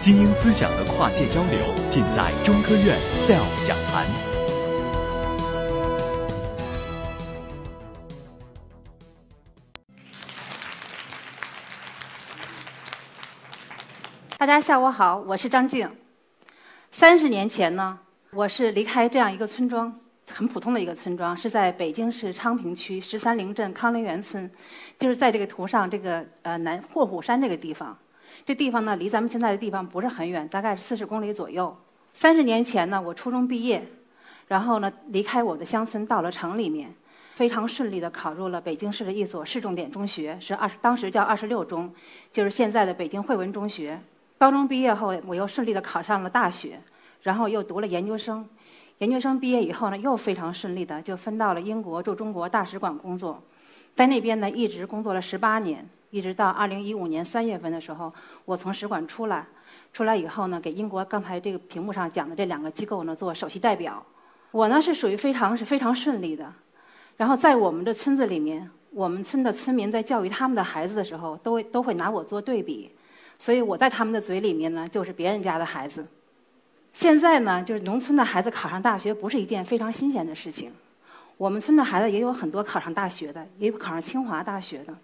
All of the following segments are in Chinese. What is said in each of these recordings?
精英思想的跨界交流，尽在中科院 SELF 讲坛。大家下午好，我是张静。三十年前呢，我是离开这样一个村庄，很普通的一个村庄，是在北京市昌平区十三陵镇康陵园村，就是在这个图上这个呃南霍虎山这个地方。这地方呢，离咱们现在的地方不是很远，大概是四十公里左右。三十年前呢，我初中毕业，然后呢离开我的乡村到了城里面，非常顺利的考入了北京市的一所市重点中学，是二当时叫二十六中，就是现在的北京汇文中学。高中毕业后，我又顺利的考上了大学，然后又读了研究生。研究生毕业以后呢，又非常顺利的就分到了英国驻中国大使馆工作，在那边呢一直工作了十八年，一直到二零一五年三月份的时候，我从使馆出来，出来以后呢，给英国刚才这个屏幕上讲的这两个机构呢做首席代表。我呢是属于非常是非常顺利的，然后在我们的村子里面，我们村的村民在教育他们的孩子的时候，都会都会拿我做对比。所以我在他们的嘴里面呢，就是别人家的孩子。现在呢，就是农村的孩子考上大学不是一件非常新鲜的事情。我们村的孩子也有很多考上大学的，也有考上清华大学的。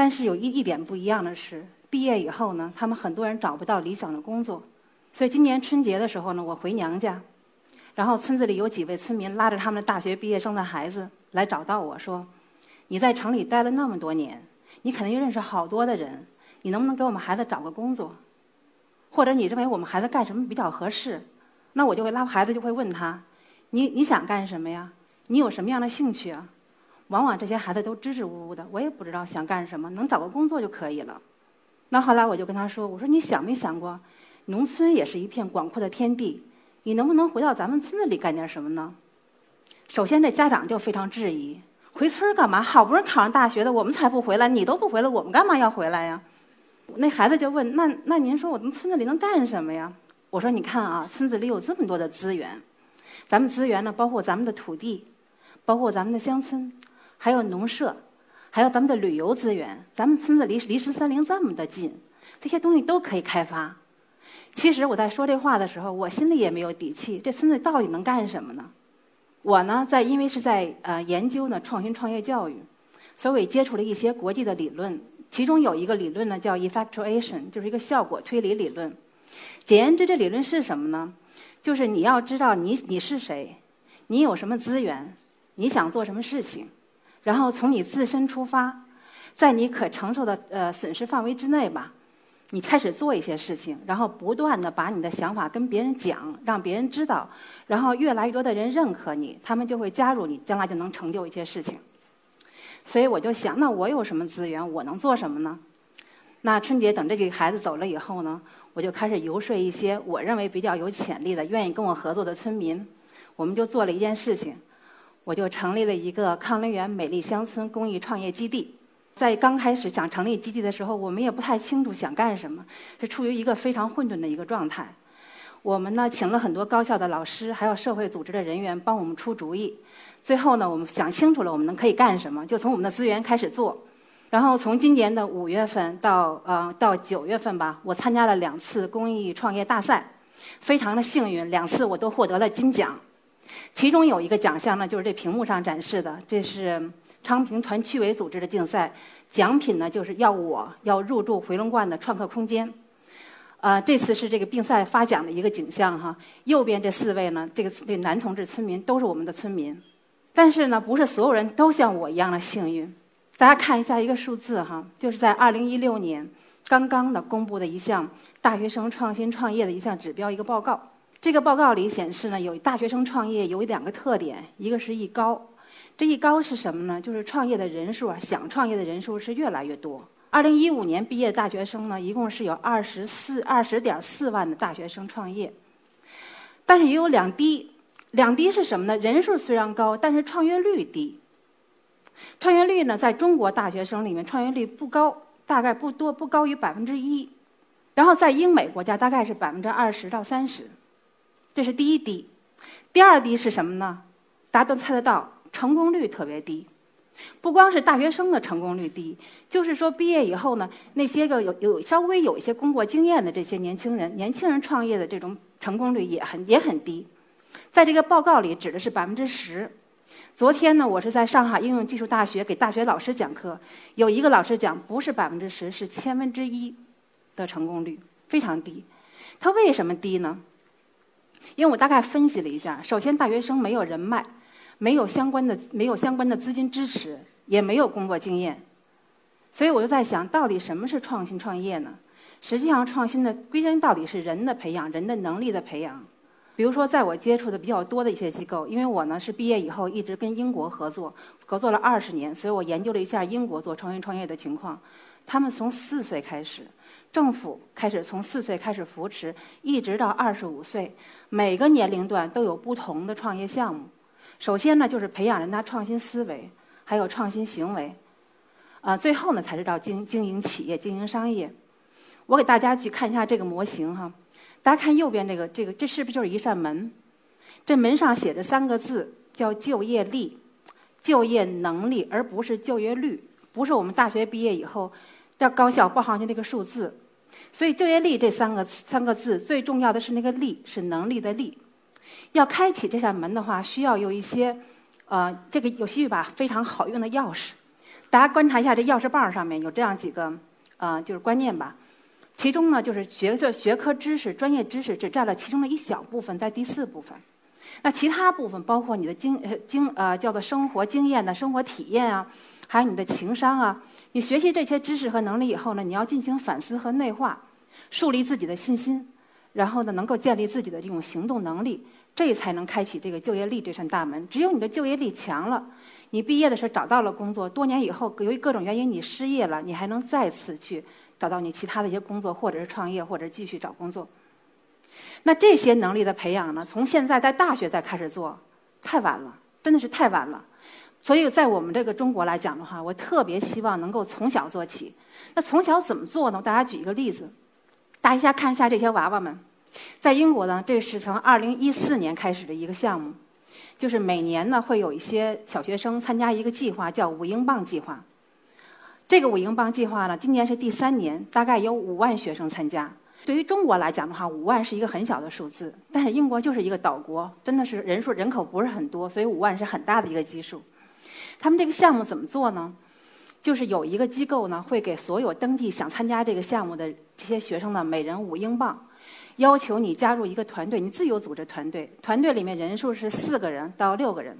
但是有一一点不一样的是，毕业以后呢，他们很多人找不到理想的工作。所以今年春节的时候呢，我回娘家，然后村子里有几位村民拉着他们的大学毕业生的孩子来找到我说：“你在城里待了那么多年，你肯定认识好多的人。”你能不能给我们孩子找个工作？或者你认为我们孩子干什么比较合适？那我就会拉孩子，就会问他：你你想干什么呀？你有什么样的兴趣啊？往往这些孩子都支支吾吾的，我也不知道想干什么，能找个工作就可以了。那后来我就跟他说：我说你想没想过，农村也是一片广阔的天地，你能不能回到咱们村子里干点什么呢？首先，这家长就非常质疑：回村干嘛？好不容易考上大学的，我们才不回来，你都不回来，我们干嘛要回来呀？那孩子就问：“那那您说我们村子里能干什么呀？”我说：“你看啊，村子里有这么多的资源，咱们资源呢，包括咱们的土地，包括咱们的乡村，还有农舍，还有咱们的旅游资源。咱们村子离离十三陵这么的近，这些东西都可以开发。其实我在说这话的时候，我心里也没有底气。这村子到底能干什么呢？我呢，在因为是在呃研究呢创新创业教育，所以我也接触了一些国际的理论。”其中有一个理论呢，叫 effectuation，就是一个效果推理理论。简言之，这理论是什么呢？就是你要知道你你是谁，你有什么资源，你想做什么事情，然后从你自身出发，在你可承受的呃损失范围之内吧，你开始做一些事情，然后不断的把你的想法跟别人讲，让别人知道，然后越来越多的人认可你，他们就会加入你，将来就能成就一些事情。所以我就想，那我有什么资源？我能做什么呢？那春节等这几个孩子走了以后呢，我就开始游说一些我认为比较有潜力的、愿意跟我合作的村民。我们就做了一件事情，我就成立了一个康乐园美丽乡村公益创业基地。在刚开始想成立基地的时候，我们也不太清楚想干什么，是处于一个非常混沌的一个状态。我们呢，请了很多高校的老师，还有社会组织的人员帮我们出主意。最后呢，我们想清楚了，我们能可以干什么，就从我们的资源开始做。然后从今年的五月份到呃到九月份吧，我参加了两次公益创业大赛，非常的幸运，两次我都获得了金奖。其中有一个奖项呢，就是这屏幕上展示的，这是昌平团区委组织的竞赛，奖品呢就是要我要入驻回龙观的创客空间。呃，这次是这个竞赛发奖的一个景象哈。右边这四位呢，这个这男同志村民都是我们的村民。但是呢，不是所有人都像我一样的幸运。大家看一下一个数字哈，就是在2016年刚刚的公布的一项大学生创新创业的一项指标一个报告。这个报告里显示呢，有大学生创业有两个特点，一个是艺高。这一高是什么呢？就是创业的人数啊，想创业的人数是越来越多。2015年毕业的大学生呢，一共是有24 20.4万的大学生创业，但是也有两低。两低是什么呢？人数虽然高，但是创业率低。创业率呢，在中国大学生里面，创业率不高，大概不多，不高于百分之一。然后在英美国家，大概是百分之二十到三十。这是第一低。第二低是什么呢？大家都猜得到，成功率特别低。不光是大学生的成功率低，就是说毕业以后呢，那些个有有稍微有一些工作经验的这些年轻人，年轻人创业的这种成功率也很也很低。在这个报告里指的是百分之十。昨天呢，我是在上海应用技术大学给大学老师讲课，有一个老师讲，不是百分之十，是千分之一的成功率，非常低。他为什么低呢？因为我大概分析了一下，首先大学生没有人脉，没有相关的没有相关的资金支持，也没有工作经验，所以我就在想到底什么是创新创业呢？实际上，创新的归根到底是人的培养，人的能力的培养。比如说，在我接触的比较多的一些机构，因为我呢是毕业以后一直跟英国合作，合作了二十年，所以我研究了一下英国做创新创业的情况。他们从四岁开始，政府开始从四岁开始扶持，一直到二十五岁，每个年龄段都有不同的创业项目。首先呢，就是培养人家创新思维，还有创新行为，啊，最后呢才是到经经营企业、经营商业。我给大家去看一下这个模型哈。大家看右边这个，这个这是不是就是一扇门？这门上写着三个字，叫就业力、就业能力，而不是就业率，不是我们大学毕业以后要高效报上去那个数字。所以就业力这三个三个字最重要的是那个力，是能力的力。要开启这扇门的话，需要有一些呃，这个有一把非常好用的钥匙。大家观察一下这钥匙棒上面有这样几个呃，就是观念吧。其中呢，就是学这学科知识、专业知识只占了其中的一小部分，在第四部分。那其他部分包括你的经呃经呃叫做生活经验的生活体验啊，还有你的情商啊。你学习这些知识和能力以后呢，你要进行反思和内化，树立自己的信心，然后呢，能够建立自己的这种行动能力，这才能开启这个就业力这扇大门。只有你的就业力强了，你毕业的时候找到了工作，多年以后由于各种原因你失业了，你还能再次去。找到你其他的一些工作，或者是创业，或者继续找工作。那这些能力的培养呢？从现在在大学再开始做，太晚了，真的是太晚了。所以在我们这个中国来讲的话，我特别希望能够从小做起。那从小怎么做呢？大家举一个例子，大家看一下这些娃娃们，在英国呢，这是从二零一四年开始的一个项目，就是每年呢会有一些小学生参加一个计划，叫五英镑计划。这个五英镑计划呢，今年是第三年，大概有五万学生参加。对于中国来讲的话，五万是一个很小的数字，但是英国就是一个岛国，真的是人数人口不是很多，所以五万是很大的一个基数。他们这个项目怎么做呢？就是有一个机构呢，会给所有登记想参加这个项目的这些学生呢，每人五英镑，要求你加入一个团队，你自由组织团队，团队里面人数是四个人到六个人。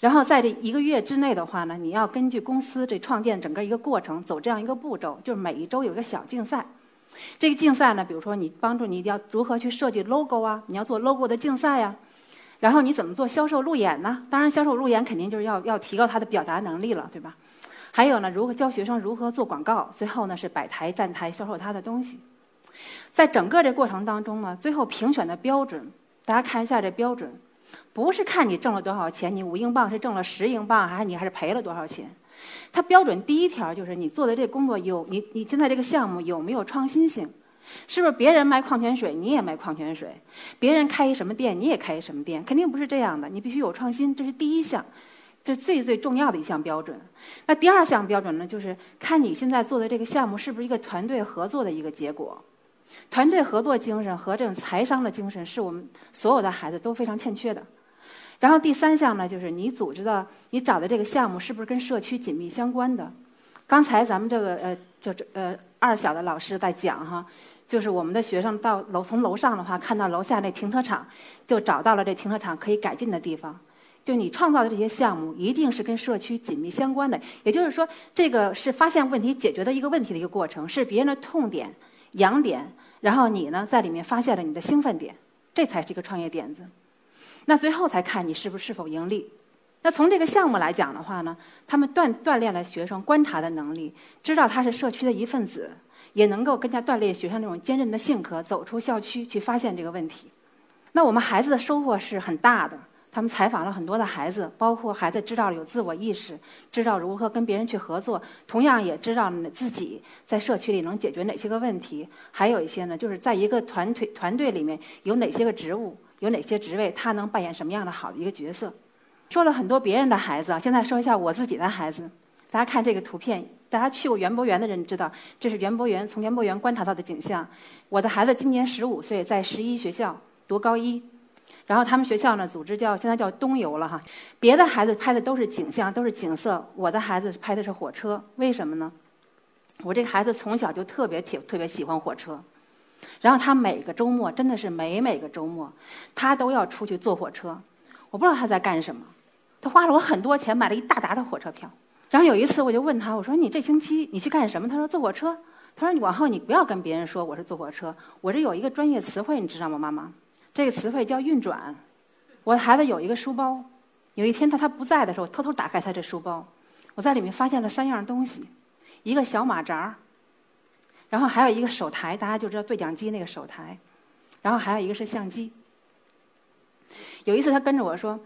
然后在这一个月之内的话呢，你要根据公司这创建整个一个过程走这样一个步骤，就是每一周有一个小竞赛。这个竞赛呢，比如说你帮助你要如何去设计 logo 啊，你要做 logo 的竞赛呀。然后你怎么做销售路演呢？当然销售路演肯定就是要要提高他的表达能力了，对吧？还有呢，如何教学生如何做广告？最后呢是摆台站台销售他的东西。在整个这过程当中呢，最后评选的标准，大家看一下这标准。不是看你挣了多少钱，你五英镑是挣了十英镑，还是你还是赔了多少钱？它标准第一条就是你做的这工作有你你现在这个项目有没有创新性？是不是别人卖矿泉水你也卖矿泉水？别人开一什么店你也开一什么店？肯定不是这样的，你必须有创新，这是第一项，这最最重要的一项标准。那第二项标准呢，就是看你现在做的这个项目是不是一个团队合作的一个结果。团队合作精神和这种财商的精神，是我们所有的孩子都非常欠缺的。然后第三项呢，就是你组织的、你找的这个项目是不是跟社区紧密相关的？刚才咱们这个呃，就这呃二小的老师在讲哈，就是我们的学生到楼从楼上的话，看到楼下那停车场，就找到了这停车场可以改进的地方。就你创造的这些项目，一定是跟社区紧密相关的。也就是说，这个是发现问题、解决的一个问题的一个过程，是别人的痛点、痒点。然后你呢，在里面发现了你的兴奋点，这才是一个创业点子。那最后才看你是不是是否盈利。那从这个项目来讲的话呢，他们锻锻炼了学生观察的能力，知道他是社区的一份子，也能够更加锻炼学生那种坚韧的性格，走出校区去发现这个问题。那我们孩子的收获是很大的。他们采访了很多的孩子，包括孩子知道有自我意识，知道如何跟别人去合作，同样也知道自己在社区里能解决哪些个问题。还有一些呢，就是在一个团队团队里面有哪些个职务，有哪些职位，他能扮演什么样的好的一个角色。说了很多别人的孩子啊，现在说一下我自己的孩子。大家看这个图片，大家去过园博园的人知道，这是园博园从园博园观察到的景象。我的孩子今年十五岁，在十一学校读高一，然后他们学校呢组织叫现在叫冬游了哈。别的孩子拍的都是景象，都是景色，我的孩子拍的是火车，为什么呢？我这个孩子从小就特别特特别喜欢火车，然后他每个周末真的是每每个周末，他都要出去坐火车。我不知道他在干什么，他花了我很多钱买了一大沓的火车票。然后有一次我就问他，我说你这星期你去干什么？他说坐火车。他说你往后你不要跟别人说我是坐火车，我这有一个专业词汇你知道吗，妈妈？这个词汇叫运转。我的孩子有一个书包，有一天他他不在的时候，偷偷打开他这书包，我在里面发现了三样东西：一个小马扎然后还有一个手台，大家就知道对讲机那个手台，然后还有一个是相机。有一次他跟着我说：“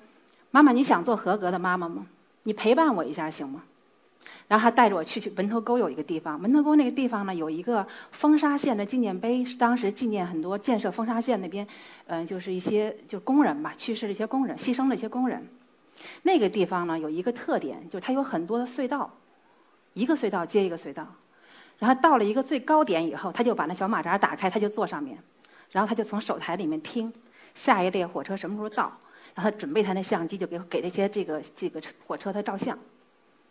妈妈，你想做合格的妈妈吗？你陪伴我一下行吗？”然后他带着我去去门头沟有一个地方，门头沟那个地方呢有一个风沙县的纪念碑，是当时纪念很多建设风沙县那边，嗯，就是一些就工人吧，去世的一些工人，牺牲的一些工人。那个地方呢有一个特点，就是它有很多的隧道，一个隧道接一个隧道。然后到了一个最高点以后，他就把那小马扎打开，他就坐上面，然后他就从手台里面听下一列火车什么时候到，然后他准备他那相机就给给这些这个这个火车他照相。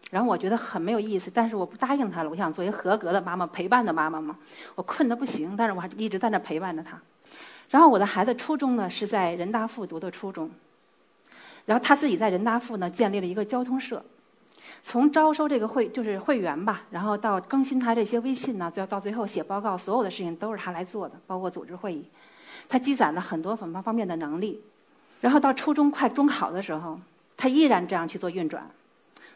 然后我觉得很没有意思，但是我不答应他了。我想做一个合格的妈妈，陪伴的妈妈嘛。我困得不行，但是我还一直在那陪伴着他。然后我的孩子初中呢是在人大附读的初中，然后他自己在人大附呢建立了一个交通社，从招收这个会就是会员吧，然后到更新他这些微信呢，最后到最后写报告，所有的事情都是他来做的，包括组织会议。他积攒了很多很多方面的能力。然后到初中快中考的时候，他依然这样去做运转。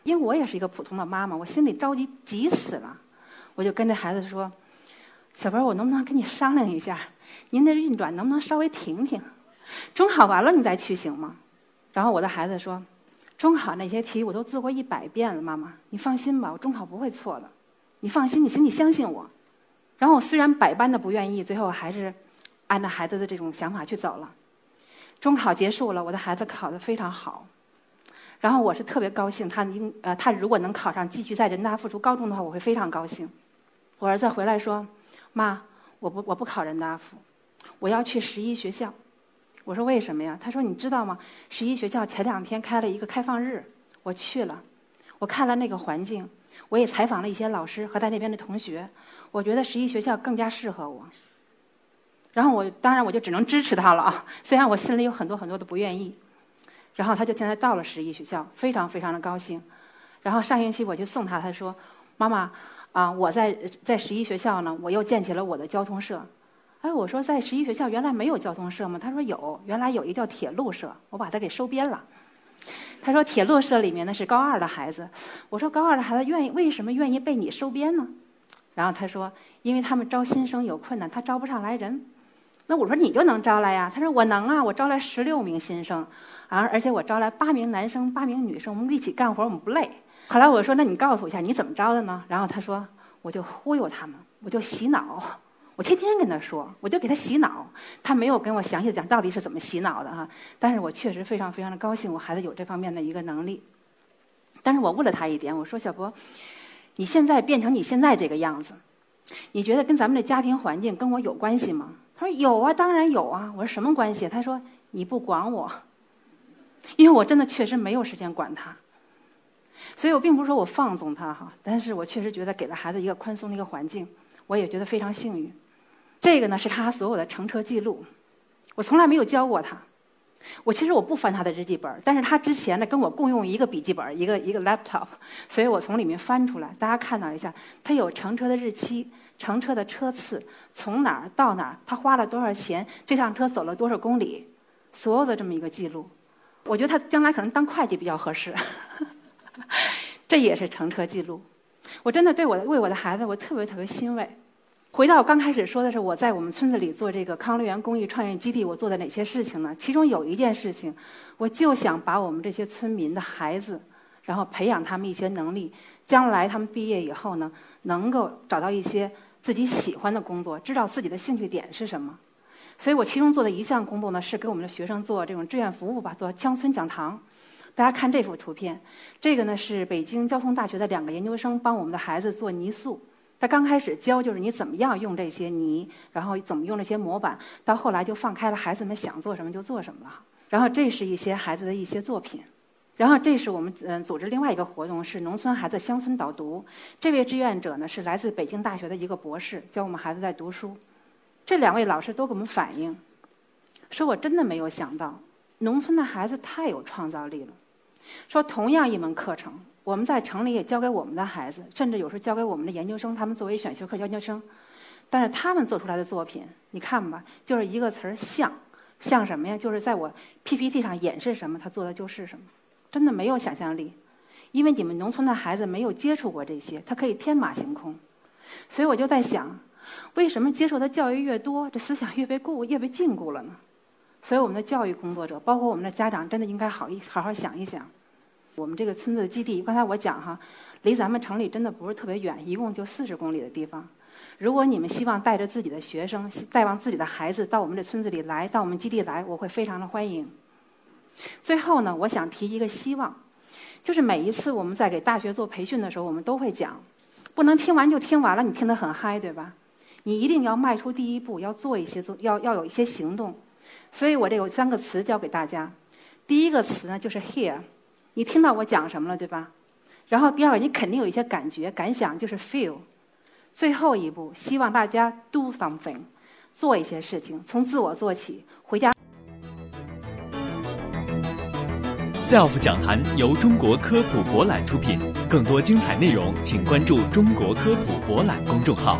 因为我也是一个普通的妈妈，我心里着急急死了，我就跟这孩子说：“小宝，我能不能跟你商量一下，您的运转能不能稍微停停？中考完了你再去行吗？”然后我的孩子说：“中考那些题我都做过一百遍了，妈妈，你放心吧，我中考不会错的，你放心，你请你相信我。”然后我虽然百般的不愿意，最后还是按照孩子的这种想法去走了。中考结束了，我的孩子考得非常好。然后我是特别高兴，他应呃，他如果能考上，继续在人大附读高中的话，我会非常高兴。我儿子回来说：“妈，我不我不考人大附，我要去十一学校。”我说：“为什么呀？”他说：“你知道吗？十一学校前两天开了一个开放日，我去了，我看了那个环境，我也采访了一些老师和在那边的同学，我觉得十一学校更加适合我。然后我当然我就只能支持他了啊，虽然我心里有很多很多的不愿意。”然后他就现在到了十一学校，非常非常的高兴。然后上星期我去送他，他说：“妈妈，啊，我在在十一学校呢，我又建起了我的交通社。”哎，我说在十一学校原来没有交通社吗？他说有，原来有一个叫铁路社，我把它给收编了。他说铁路社里面呢是高二的孩子。我说高二的孩子愿意为什么愿意被你收编呢？然后他说，因为他们招新生有困难，他招不上来人。那我说你就能招来呀？他说我能啊，我招来十六名新生。啊！而且我招来八名男生，八名女生，我们一起干活，我们不累。后来我说：“那你告诉我一下，你怎么招的呢？”然后他说：“我就忽悠他们，我就洗脑，我天天跟他说，我就给他洗脑。他没有跟我详细的讲到底是怎么洗脑的哈，但是我确实非常非常的高兴，我孩子有这方面的一个能力。但是我问了他一点，我说：“小博，你现在变成你现在这个样子，你觉得跟咱们的家庭环境跟我有关系吗？”他说：“有啊，当然有啊。”我说：“什么关系？”他说：“你不管我。”因为我真的确实没有时间管他，所以我并不是说我放纵他哈，但是我确实觉得给了孩子一个宽松的一个环境，我也觉得非常幸运。这个呢是他所有的乘车记录，我从来没有教过他。我其实我不翻他的日记本，但是他之前呢跟我共用一个笔记本，一个一个 laptop，所以我从里面翻出来，大家看到一下，他有乘车的日期、乘车的车次、从哪儿到哪儿，他花了多少钱，这辆车走了多少公里，所有的这么一个记录。我觉得他将来可能当会计比较合适，这也是乘车记录。我真的对我的为我的孩子，我特别特别欣慰。回到刚开始说的是我在我们村子里做这个康乐园公益创业基地，我做的哪些事情呢？其中有一件事情，我就想把我们这些村民的孩子，然后培养他们一些能力，将来他们毕业以后呢，能够找到一些自己喜欢的工作，知道自己的兴趣点是什么。所以我其中做的一项工作呢，是给我们的学生做这种志愿服务吧，做乡村讲堂。大家看这幅图片，这个呢是北京交通大学的两个研究生帮我们的孩子做泥塑。刚开始教就是你怎么样用这些泥，然后怎么用这些模板，到后来就放开了，孩子们想做什么就做什么了。然后这是一些孩子的一些作品。然后这是我们嗯组织另外一个活动，是农村孩子乡村导读。这位志愿者呢是来自北京大学的一个博士，教我们孩子在读书。这两位老师都给我们反映，说我真的没有想到，农村的孩子太有创造力了。说同样一门课程，我们在城里也教给我们的孩子，甚至有时候教给我们的研究生，他们作为选修课研究生，但是他们做出来的作品，你看吧，就是一个词儿像，像什么呀？就是在我 PPT 上演示什么，他做的就是什么。真的没有想象力，因为你们农村的孩子没有接触过这些，他可以天马行空。所以我就在想，为什么接受的教育越多，这思想越被固越被禁锢了呢？所以我们的教育工作者，包括我们的家长，真的应该好一好好想一想。我们这个村子的基地，刚才我讲哈，离咱们城里真的不是特别远，一共就四十公里的地方。如果你们希望带着自己的学生，带望自己的孩子到我们这村子里来，到我们基地来，我会非常的欢迎。最后呢，我想提一个希望，就是每一次我们在给大学做培训的时候，我们都会讲，不能听完就听完了，你听得很嗨，对吧？你一定要迈出第一步，要做一些做，要要有一些行动。所以我这有三个词教给大家。第一个词呢，就是 here 你听到我讲什么了，对吧？然后第二个，你肯定有一些感觉、感想，就是 feel。最后一步，希望大家 do something，做一些事情，从自我做起，回家。SELF 讲坛由中国科普博览出品，更多精彩内容，请关注中国科普博览公众号。